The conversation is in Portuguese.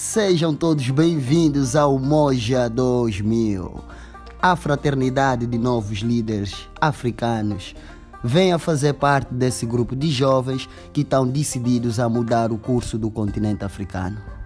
Sejam todos bem-vindos ao Moja 2000, a fraternidade de novos líderes africanos. Venha fazer parte desse grupo de jovens que estão decididos a mudar o curso do continente africano.